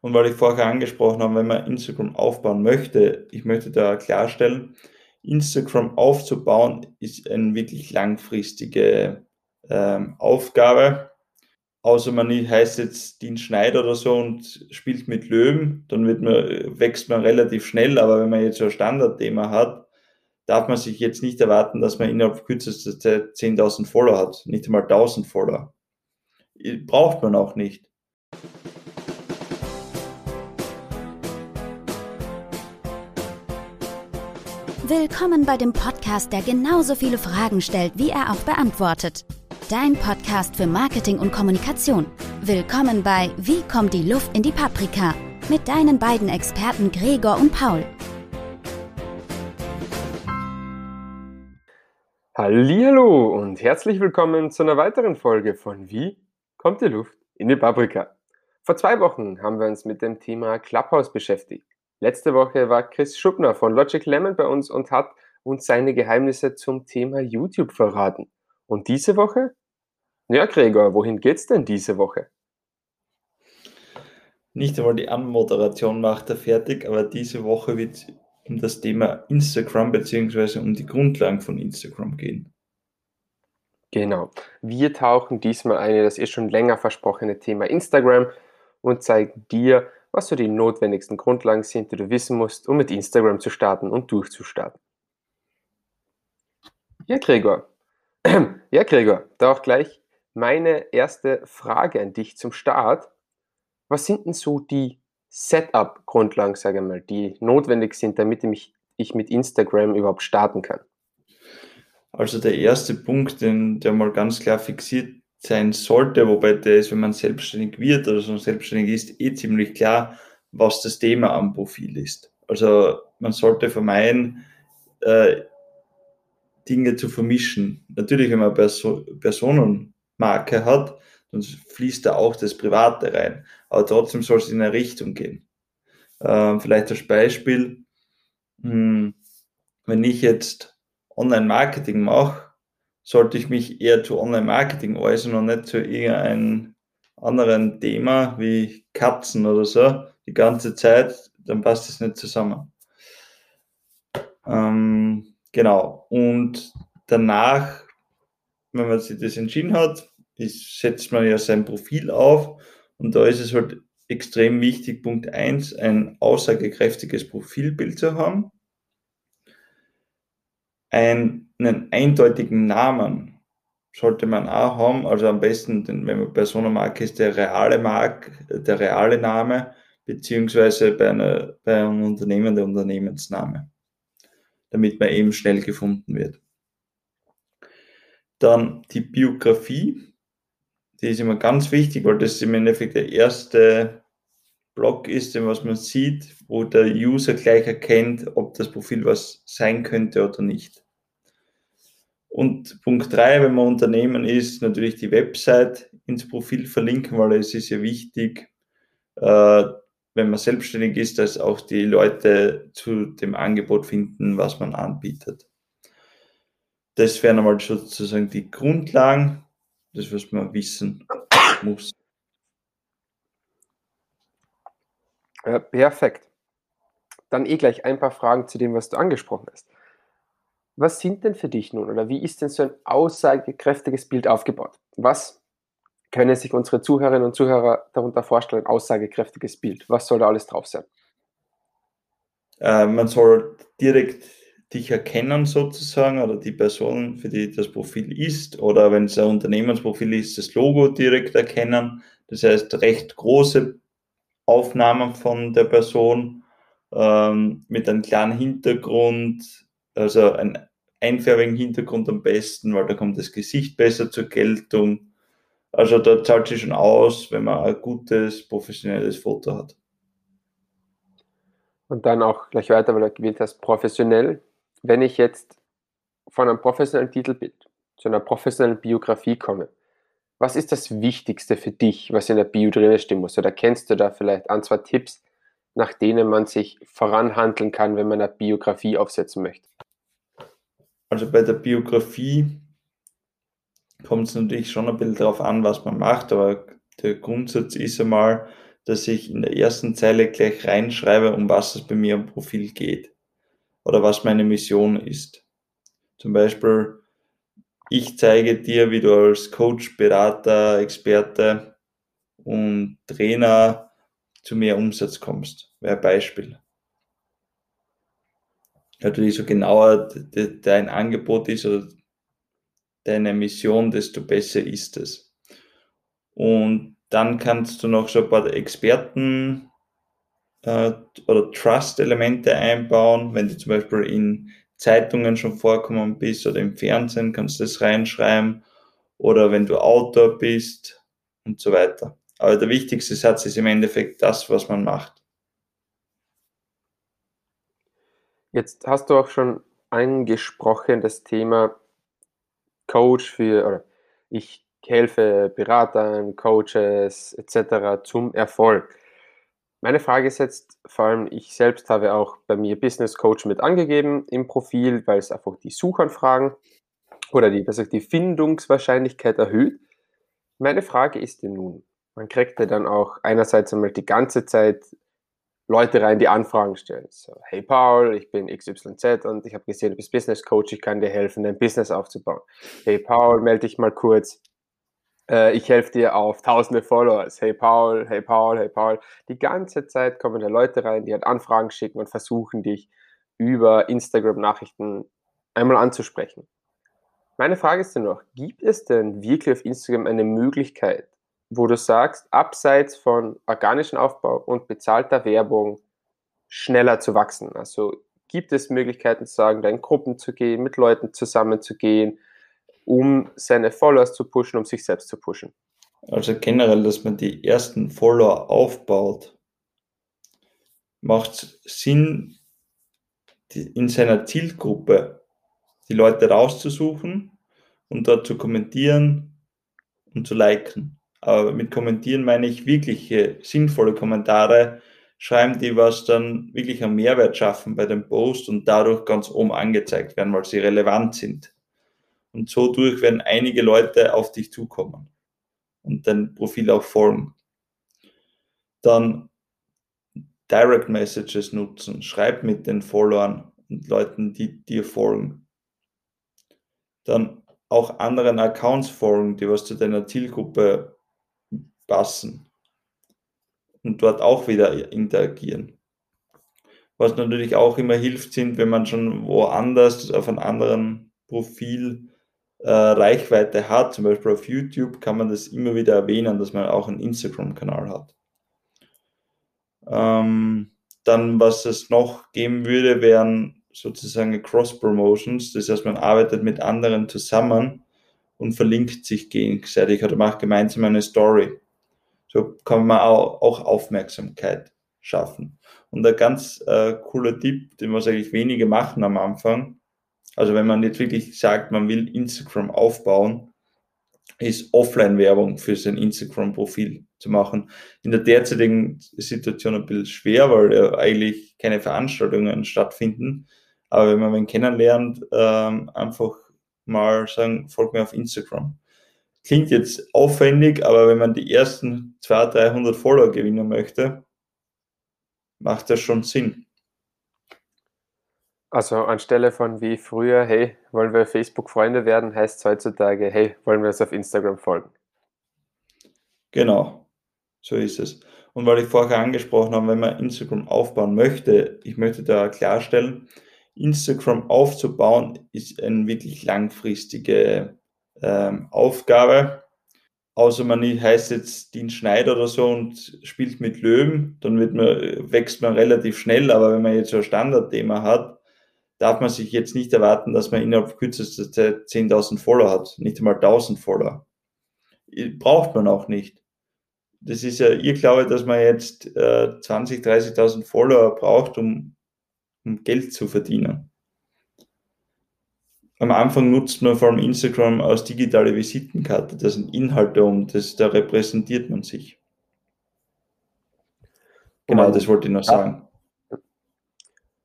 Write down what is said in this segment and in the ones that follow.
Und weil ich vorher angesprochen habe, wenn man Instagram aufbauen möchte, ich möchte da klarstellen, Instagram aufzubauen ist eine wirklich langfristige ähm, Aufgabe. Außer man heißt jetzt Dean Schneider oder so und spielt mit Löwen, dann man, wächst man relativ schnell. Aber wenn man jetzt so ein Standardthema hat, darf man sich jetzt nicht erwarten, dass man innerhalb kürzester Zeit 10.000 Follower hat, nicht einmal 1.000 Follower. Braucht man auch nicht. Willkommen bei dem Podcast, der genauso viele Fragen stellt, wie er auch beantwortet. Dein Podcast für Marketing und Kommunikation. Willkommen bei Wie kommt die Luft in die Paprika? Mit deinen beiden Experten Gregor und Paul. Hallo und herzlich willkommen zu einer weiteren Folge von Wie kommt die Luft in die Paprika? Vor zwei Wochen haben wir uns mit dem Thema Clubhouse beschäftigt. Letzte Woche war Chris Schuppner von Logic Lemon bei uns und hat uns seine Geheimnisse zum Thema YouTube verraten. Und diese Woche? Ja, Gregor, wohin geht's denn diese Woche? Nicht einmal die Anmoderation macht er fertig, aber diese Woche wird um das Thema Instagram bzw. um die Grundlagen von Instagram gehen. Genau. Wir tauchen diesmal ein in das eh schon länger versprochene Thema Instagram und zeigen dir, was so die notwendigsten Grundlagen sind, die du wissen musst, um mit Instagram zu starten und durchzustarten. Ja, Gregor. Ja, Gregor, da auch gleich meine erste Frage an dich zum Start. Was sind denn so die Setup-Grundlagen, sage ich mal, die notwendig sind, damit ich, ich mit Instagram überhaupt starten kann? Also der erste Punkt, den, der mal ganz klar fixiert sein sollte, wobei der ist, wenn man selbstständig wird oder so selbstständig ist, eh ziemlich klar, was das Thema am Profil ist. Also man sollte vermeiden, äh, Dinge zu vermischen. Natürlich, wenn man Perso Personenmarke hat, dann fließt da auch das Private rein. Aber trotzdem soll es in eine Richtung gehen. Ähm, vielleicht als Beispiel, mh, hm, wenn ich jetzt Online-Marketing mache, sollte ich mich eher zu Online-Marketing äußern und nicht zu irgendeinem anderen Thema wie Katzen oder so die ganze Zeit, dann passt es nicht zusammen. Ähm, genau. Und danach, wenn man sich das entschieden hat, ist, setzt man ja sein Profil auf und da ist es halt extrem wichtig, Punkt 1, ein aussagekräftiges Profilbild zu haben einen eindeutigen Namen sollte man auch haben. Also am besten, wenn man Personenmarke ist, der reale Mark, der reale Name, beziehungsweise bei, einer, bei einem Unternehmen der Unternehmensname, damit man eben schnell gefunden wird. Dann die Biografie, die ist immer ganz wichtig, weil das im Endeffekt der erste Block ist, den was man sieht, wo der User gleich erkennt, ob das Profil was sein könnte oder nicht. Und Punkt drei, wenn man Unternehmen ist, natürlich die Website ins Profil verlinken, weil es ist ja wichtig, äh, wenn man selbstständig ist, dass auch die Leute zu dem Angebot finden, was man anbietet. Das wären einmal sozusagen die Grundlagen, das, was man wissen muss. Ja, perfekt. Dann eh gleich ein paar Fragen zu dem, was du angesprochen hast. Was sind denn für dich nun oder wie ist denn so ein aussagekräftiges Bild aufgebaut? Was können sich unsere Zuhörerinnen und Zuhörer darunter vorstellen, aussagekräftiges Bild? Was soll da alles drauf sein? Äh, man soll direkt dich erkennen sozusagen oder die Person, für die das Profil ist oder wenn es ein Unternehmensprofil ist, das Logo direkt erkennen. Das heißt, recht große Aufnahmen von der Person ähm, mit einem klaren Hintergrund, also ein einfärbigen Hintergrund am besten, weil da kommt das Gesicht besser zur Geltung. Also da zahlt sich schon aus, wenn man ein gutes, professionelles Foto hat. Und dann auch gleich weiter, weil du gewählt hast, professionell. Wenn ich jetzt von einem professionellen Titelbild zu einer professionellen Biografie komme, was ist das Wichtigste für dich, was in der Bio drin stehen muss? Oder kennst du da vielleicht ein, zwei Tipps, nach denen man sich voranhandeln kann, wenn man eine Biografie aufsetzen möchte? Also bei der Biografie kommt es natürlich schon ein bisschen darauf an, was man macht, aber der Grundsatz ist einmal, dass ich in der ersten Zeile gleich reinschreibe, um was es bei mir am Profil geht oder was meine Mission ist. Zum Beispiel, ich zeige dir, wie du als Coach, Berater, Experte und Trainer zu mehr Umsatz kommst. Wäre ein Beispiel. Natürlich so genauer dein Angebot ist oder deine Mission, desto besser ist es. Und dann kannst du noch so ein paar Experten äh, oder Trust-Elemente einbauen. Wenn du zum Beispiel in Zeitungen schon vorkommen bist oder im Fernsehen, kannst du das reinschreiben. Oder wenn du Autor bist und so weiter. Aber der wichtigste Satz ist im Endeffekt das, was man macht. Jetzt hast du auch schon angesprochen, das Thema Coach für, oder ich helfe Beratern, Coaches etc. zum Erfolg. Meine Frage ist jetzt vor allem, ich selbst habe auch bei mir Business Coach mit angegeben im Profil, weil es einfach die Suchanfragen oder die, also die Findungswahrscheinlichkeit erhöht. Meine Frage ist dir nun, man kriegt ja dann auch einerseits einmal die ganze Zeit Leute rein, die Anfragen stellen. So, hey Paul, ich bin XYZ und ich habe gesehen, du bist Business Coach, ich kann dir helfen, dein Business aufzubauen. Hey Paul, melde dich mal kurz. Äh, ich helfe dir auf tausende Followers. Hey Paul, hey Paul, hey Paul. Die ganze Zeit kommen da Leute rein, die halt Anfragen schicken und versuchen dich über Instagram-Nachrichten einmal anzusprechen. Meine Frage ist dann noch, gibt es denn wirklich auf Instagram eine Möglichkeit, wo du sagst, abseits von organischem Aufbau und bezahlter Werbung schneller zu wachsen? Also gibt es Möglichkeiten zu sagen, da in Gruppen zu gehen, mit Leuten zusammenzugehen, um seine Followers zu pushen, um sich selbst zu pushen? Also generell, dass man die ersten Follower aufbaut, macht Sinn, in seiner Zielgruppe die Leute rauszusuchen und dort zu kommentieren und zu liken. Aber mit kommentieren meine ich wirkliche sinnvolle Kommentare, schreiben die, was dann wirklich einen Mehrwert schaffen bei dem Post und dadurch ganz oben angezeigt werden, weil sie relevant sind. Und so durch werden einige Leute auf dich zukommen und dein Profil auch folgen. Dann Direct Messages nutzen, schreib mit den Followern und Leuten, die dir folgen. Dann auch anderen Accounts folgen, die was zu deiner Zielgruppe passen und dort auch wieder interagieren. Was natürlich auch immer hilft, sind, wenn man schon woanders auf einem anderen Profil äh, Reichweite hat, zum Beispiel auf YouTube, kann man das immer wieder erwähnen, dass man auch einen Instagram-Kanal hat. Ähm, dann, was es noch geben würde, wären sozusagen Cross-Promotions. Das heißt, man arbeitet mit anderen zusammen und verlinkt sich gegenseitig oder macht gemeinsam eine Story. So kann man auch, Aufmerksamkeit schaffen. Und ein ganz äh, cooler Tipp, den was eigentlich wenige machen am Anfang, also wenn man jetzt wirklich sagt, man will Instagram aufbauen, ist Offline-Werbung für sein Instagram-Profil zu machen. In der derzeitigen Situation ein bisschen schwer, weil ja eigentlich keine Veranstaltungen stattfinden. Aber wenn man wen kennenlernt, ähm, einfach mal sagen, folgt mir auf Instagram. Klingt jetzt aufwendig, aber wenn man die ersten 200, 300 Follower gewinnen möchte, macht das schon Sinn. Also anstelle von wie früher, hey, wollen wir Facebook-Freunde werden, heißt es heutzutage, hey, wollen wir es auf Instagram folgen. Genau, so ist es. Und weil ich vorher angesprochen habe, wenn man Instagram aufbauen möchte, ich möchte da klarstellen, Instagram aufzubauen ist eine wirklich langfristige ähm, Aufgabe. Außer man heißt jetzt Dean Schneider oder so und spielt mit Löwen, dann man, wächst man relativ schnell. Aber wenn man jetzt so ein Standardthema hat, darf man sich jetzt nicht erwarten, dass man innerhalb kürzester Zeit 10.000 Follower hat, nicht einmal 1.000 Follower. Braucht man auch nicht. Das ist ja ihr Glaube, dass man jetzt äh, 20.000, 30.000 Follower braucht, um, um Geld zu verdienen am Anfang nutzt man vor allem Instagram als digitale Visitenkarte. Da sind Inhalte um, das, da repräsentiert man sich. Genau, das wollte ich noch sagen.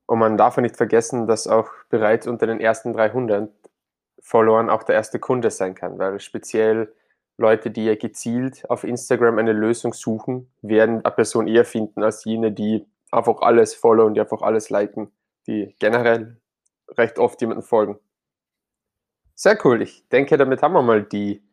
Und man darf nicht vergessen, dass auch bereits unter den ersten 300 Followern auch der erste Kunde sein kann, weil speziell Leute, die ja gezielt auf Instagram eine Lösung suchen, werden eine Person eher finden als jene, die einfach alles followen, die einfach alles liken, die generell recht oft jemanden folgen. Sehr cool. Ich denke, damit haben wir mal die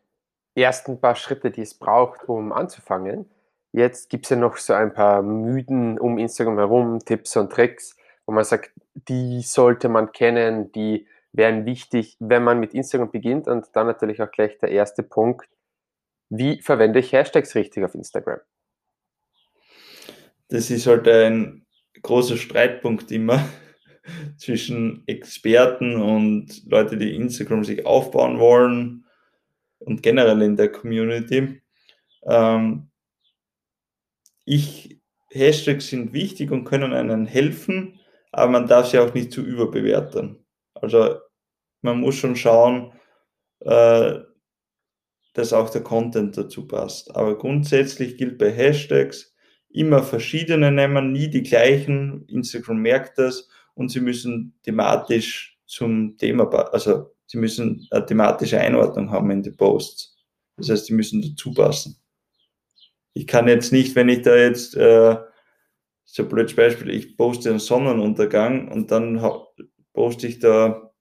ersten paar Schritte, die es braucht, um anzufangen. Jetzt gibt es ja noch so ein paar Mythen um Instagram herum, Tipps und Tricks, wo man sagt, die sollte man kennen, die wären wichtig, wenn man mit Instagram beginnt. Und dann natürlich auch gleich der erste Punkt. Wie verwende ich Hashtags richtig auf Instagram? Das ist halt ein großer Streitpunkt immer zwischen Experten und Leute, die Instagram sich aufbauen wollen und generell in der Community. Ähm, ich, Hashtags sind wichtig und können einem helfen, aber man darf sie auch nicht zu überbewerten. Also man muss schon schauen, äh, dass auch der Content dazu passt. Aber grundsätzlich gilt bei Hashtags immer verschiedene nehmen, nie die gleichen. Instagram merkt das und sie müssen thematisch zum Thema, also sie müssen eine thematische Einordnung haben in die Posts. Das heißt, sie müssen dazu passen. Ich kann jetzt nicht, wenn ich da jetzt, äh, so ein blödes Beispiel, ich poste einen Sonnenuntergang und dann poste ich da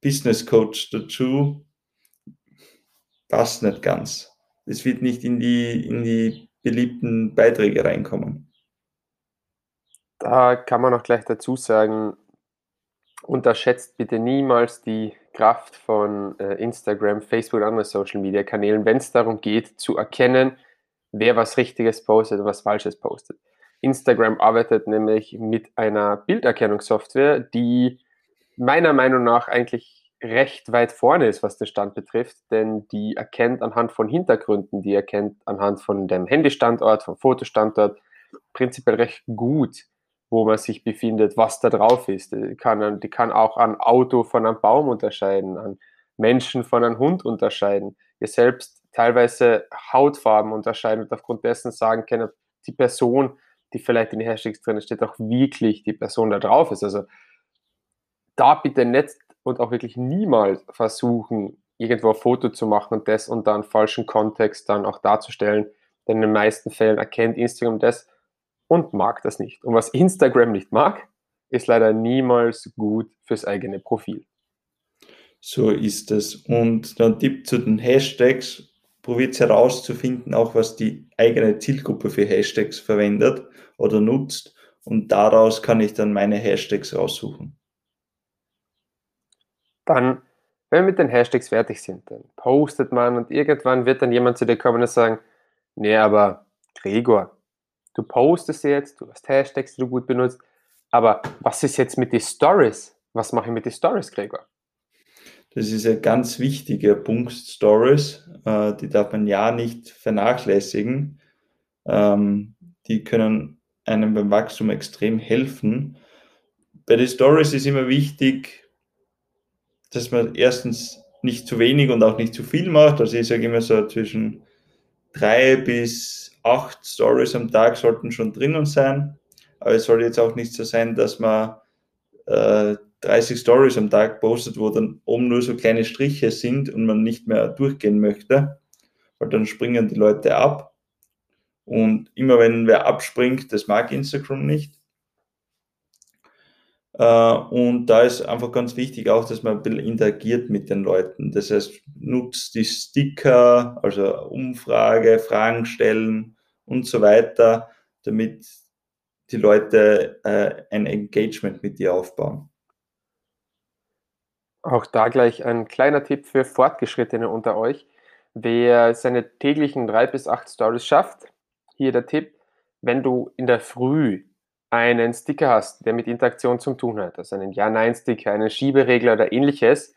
Business Coach dazu, passt nicht ganz. Es wird nicht in die, in die beliebten Beiträge reinkommen. Da kann man auch gleich dazu sagen, unterschätzt bitte niemals die Kraft von äh, Instagram, Facebook und anderen Social Media Kanälen, wenn es darum geht, zu erkennen, wer was Richtiges postet und was Falsches postet. Instagram arbeitet nämlich mit einer Bilderkennungssoftware, die meiner Meinung nach eigentlich recht weit vorne ist, was den Stand betrifft, denn die erkennt anhand von Hintergründen, die erkennt anhand von dem Handystandort, vom Fotostandort prinzipiell recht gut, wo man sich befindet, was da drauf ist. Die kann, die kann auch an Auto von einem Baum unterscheiden, an Menschen von einem Hund unterscheiden. Ihr selbst teilweise Hautfarben unterscheiden und aufgrund dessen sagen können, die Person, die vielleicht in den Hashtags drin steht, auch wirklich die Person da drauf ist. Also da bitte nicht und auch wirklich niemals versuchen, irgendwo ein Foto zu machen und das unter einem falschen Kontext dann auch darzustellen. Denn in den meisten Fällen erkennt Instagram das, und mag das nicht. Und was Instagram nicht mag, ist leider niemals gut fürs eigene Profil. So ist es. Und dann Tipp zu den Hashtags. Probiert herauszufinden, auch was die eigene Zielgruppe für Hashtags verwendet oder nutzt. Und daraus kann ich dann meine Hashtags raussuchen. Dann, wenn wir mit den Hashtags fertig sind, dann postet man und irgendwann wird dann jemand zu dir kommen und sagen, nee, aber Gregor, du postest jetzt, du hast Hashtags, die du gut benutzt, aber was ist jetzt mit den Stories? Was mache ich mit den Stories, Gregor? Das ist ein ganz wichtiger Punkt, Stories. Äh, die darf man ja nicht vernachlässigen. Ähm, die können einem beim Wachstum extrem helfen. Bei den Stories ist immer wichtig, dass man erstens nicht zu wenig und auch nicht zu viel macht. Also ich sage immer so zwischen drei bis acht Stories am Tag sollten schon drinnen sein. Aber es soll jetzt auch nicht so sein, dass man äh, 30 Stories am Tag postet, wo dann oben nur so kleine Striche sind und man nicht mehr durchgehen möchte, weil dann springen die Leute ab. Und immer wenn wer abspringt, das mag Instagram nicht. Äh, und da ist einfach ganz wichtig auch, dass man ein bisschen interagiert mit den Leuten. Das heißt, nutzt die Sticker, also Umfrage, Fragen stellen und so weiter, damit die Leute äh, ein Engagement mit dir aufbauen. Auch da gleich ein kleiner Tipp für Fortgeschrittene unter euch. Wer seine täglichen drei bis acht Stories schafft, hier der Tipp, wenn du in der Früh einen Sticker hast, der mit Interaktion zu tun hat, also einen Ja-Nein-Sticker, einen Schieberegler oder ähnliches,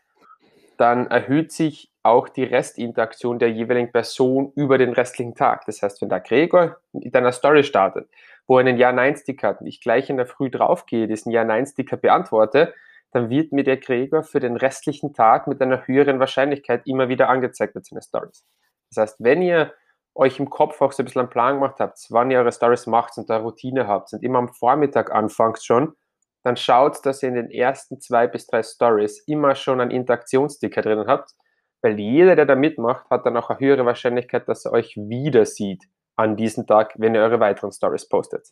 dann erhöht sich auch die Restinteraktion der jeweiligen Person über den restlichen Tag. Das heißt, wenn der Gregor mit einer Story startet, wo er einen Ja-Nein-Sticker hat und ich gleich in der Früh draufgehe, diesen Ja-Nein-Sticker beantworte, dann wird mir der Gregor für den restlichen Tag mit einer höheren Wahrscheinlichkeit immer wieder angezeigt mit seinen Stories. Das heißt, wenn ihr euch im Kopf auch so ein bisschen einen Plan gemacht habt, wann ihr eure Stories macht und da Routine habt und immer am Vormittag anfangt schon, dann schaut, dass ihr in den ersten zwei bis drei Stories immer schon einen Interaktionssticker drinnen habt, weil jeder, der da mitmacht, hat dann auch eine höhere Wahrscheinlichkeit, dass er euch wieder sieht an diesem Tag, wenn ihr eure weiteren Stories postet.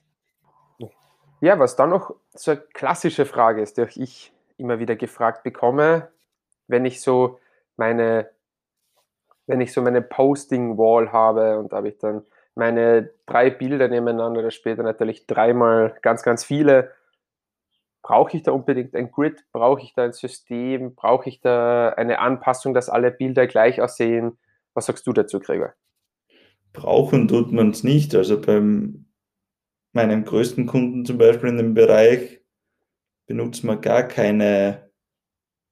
Ja, was dann noch so eine klassische Frage ist, die auch ich immer wieder gefragt bekomme, wenn ich so meine, wenn ich so meine Posting-Wall habe und da habe ich dann meine drei Bilder nebeneinander, da später natürlich dreimal ganz, ganz viele. Brauche ich da unbedingt ein Grid? Brauche ich da ein System? Brauche ich da eine Anpassung, dass alle Bilder gleich aussehen? Was sagst du dazu, Gregor? Brauchen tut man es nicht. Also beim meinem größten Kunden zum Beispiel in dem Bereich benutzt man gar keine,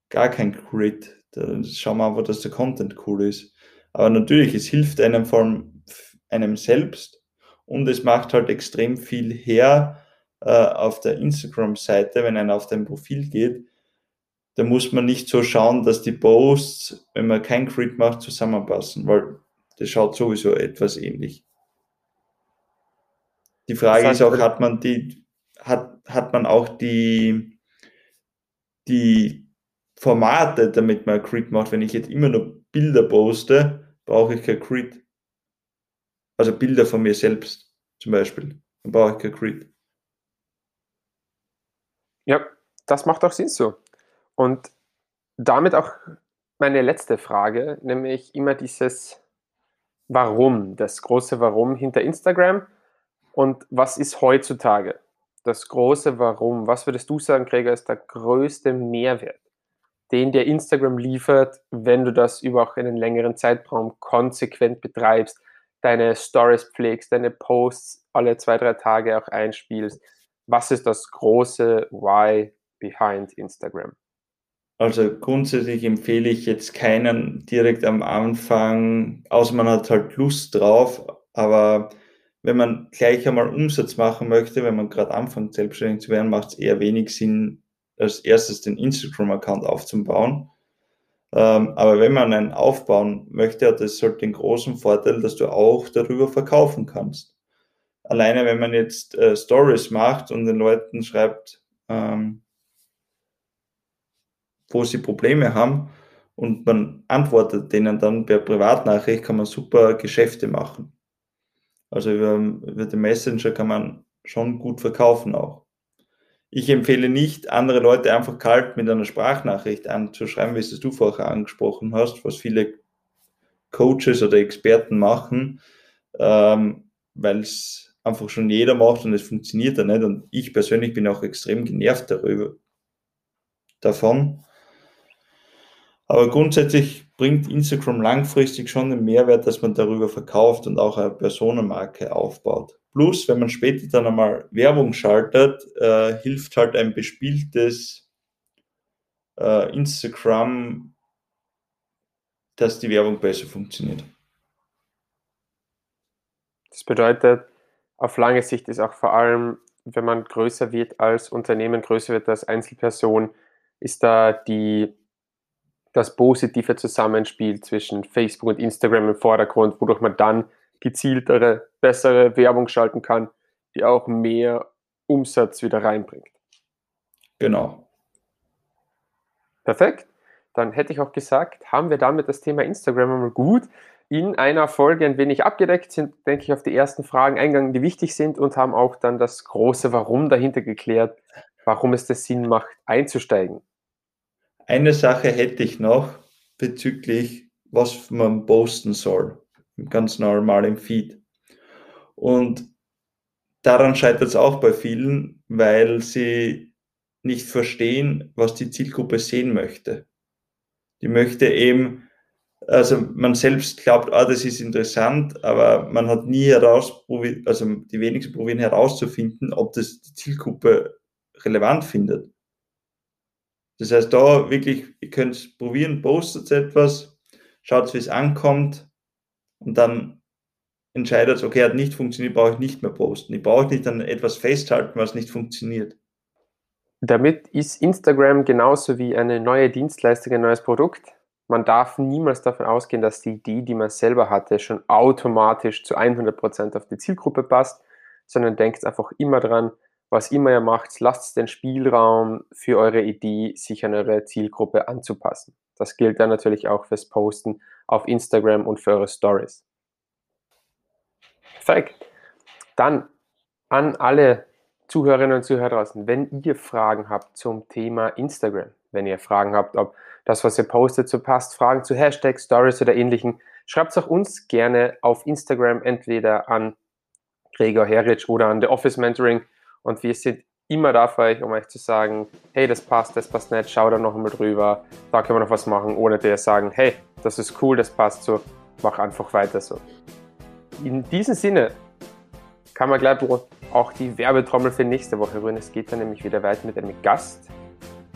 gar kein Grid. Da schauen wir einfach, dass der Content cool ist. Aber natürlich, es hilft einem vor allem einem selbst und es macht halt extrem viel her äh, auf der Instagram-Seite, wenn einer auf dein Profil geht. Da muss man nicht so schauen, dass die Posts, wenn man kein Grid macht, zusammenpassen, weil das schaut sowieso etwas ähnlich. Die Frage ist auch, hat man die, hat, hat man auch die, die Formate, damit man Grid macht. Wenn ich jetzt immer nur Bilder poste, brauche ich kein Grid. Also Bilder von mir selbst zum Beispiel. Dann brauche ich kein Grid. Ja, das macht auch Sinn so. Und damit auch meine letzte Frage, nämlich immer dieses Warum, das große Warum hinter Instagram und was ist heutzutage das große Warum? Was würdest du sagen, Gregor, ist der größte Mehrwert, den dir Instagram liefert, wenn du das über auch einen längeren Zeitraum konsequent betreibst, deine Stories pflegst, deine Posts alle zwei, drei Tage auch einspielst? Was ist das große Why behind Instagram? Also grundsätzlich empfehle ich jetzt keinen direkt am Anfang, außer man hat halt Lust drauf, aber wenn man gleich einmal Umsatz machen möchte, wenn man gerade anfängt, selbstständig zu werden, macht es eher wenig Sinn, als erstes den Instagram-Account aufzubauen. Ähm, aber wenn man einen aufbauen möchte, hat das halt den großen Vorteil, dass du auch darüber verkaufen kannst. Alleine wenn man jetzt äh, Stories macht und den Leuten schreibt, ähm, wo sie Probleme haben und man antwortet denen dann per Privatnachricht, kann man super Geschäfte machen. Also über, über den Messenger kann man schon gut verkaufen auch. Ich empfehle nicht, andere Leute einfach kalt mit einer Sprachnachricht anzuschreiben, wie es du vorher angesprochen hast, was viele Coaches oder Experten machen, ähm, weil es einfach schon jeder macht und es funktioniert ja nicht. Und ich persönlich bin auch extrem genervt darüber, davon. Aber grundsätzlich bringt Instagram langfristig schon den Mehrwert, dass man darüber verkauft und auch eine Personenmarke aufbaut. Plus, wenn man später dann einmal Werbung schaltet, äh, hilft halt ein bespieltes äh, Instagram, dass die Werbung besser funktioniert. Das bedeutet, auf lange Sicht ist auch vor allem, wenn man größer wird als Unternehmen, größer wird als Einzelperson, ist da die das positive Zusammenspiel zwischen Facebook und Instagram im Vordergrund, wodurch man dann gezieltere, bessere Werbung schalten kann, die auch mehr Umsatz wieder reinbringt. Genau. Perfekt. Dann hätte ich auch gesagt, haben wir damit das Thema Instagram einmal gut in einer Folge ein wenig abgedeckt, sind, denke ich, auf die ersten Fragen eingegangen, die wichtig sind und haben auch dann das große Warum dahinter geklärt, warum es das Sinn macht, einzusteigen. Eine Sache hätte ich noch bezüglich, was man posten soll. Ganz normal im Feed. Und daran scheitert es auch bei vielen, weil sie nicht verstehen, was die Zielgruppe sehen möchte. Die möchte eben, also man selbst glaubt, ah, das ist interessant, aber man hat nie herausprobiert, also die wenigsten probieren herauszufinden, ob das die Zielgruppe relevant findet. Das heißt, da wirklich, ihr könnt es probieren, postet etwas, schaut, wie es ankommt und dann entscheidet, okay, hat nicht funktioniert, brauche ich nicht mehr posten. Ich brauche nicht an etwas festhalten, was nicht funktioniert. Damit ist Instagram genauso wie eine neue Dienstleistung ein neues Produkt. Man darf niemals davon ausgehen, dass die Idee, die man selber hatte, schon automatisch zu 100% auf die Zielgruppe passt, sondern denkt einfach immer dran, was immer ihr macht, lasst den Spielraum für eure Idee, sich an eure Zielgruppe anzupassen. Das gilt dann natürlich auch fürs Posten auf Instagram und für eure Stories. Perfekt. Dann an alle Zuhörerinnen und Zuhörer draußen, wenn ihr Fragen habt zum Thema Instagram, wenn ihr Fragen habt, ob das, was ihr postet, so passt, Fragen zu Hashtags, Stories oder ähnlichen, schreibt es auch uns gerne auf Instagram entweder an Gregor Heric oder an The Office Mentoring und wir sind immer da für euch, um euch zu sagen, hey, das passt, das passt nicht, schau da noch einmal drüber, da können wir noch was machen, oder dir sagen, hey, das ist cool, das passt so, mach einfach weiter so. In diesem Sinne kann man gleich auch die Werbetrommel für nächste Woche rühren. Es geht dann nämlich wieder weiter mit einem Gast.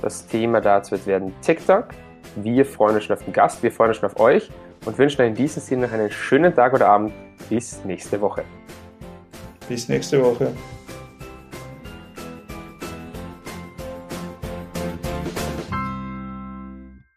Das Thema dazu wird werden TikTok. Wir freuen uns schon auf den Gast, wir freuen uns schon auf euch und wünschen euch in diesem Sinne noch einen schönen Tag oder Abend. Bis nächste Woche. Bis nächste Woche.